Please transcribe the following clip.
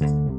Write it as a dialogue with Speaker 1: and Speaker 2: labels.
Speaker 1: thank you.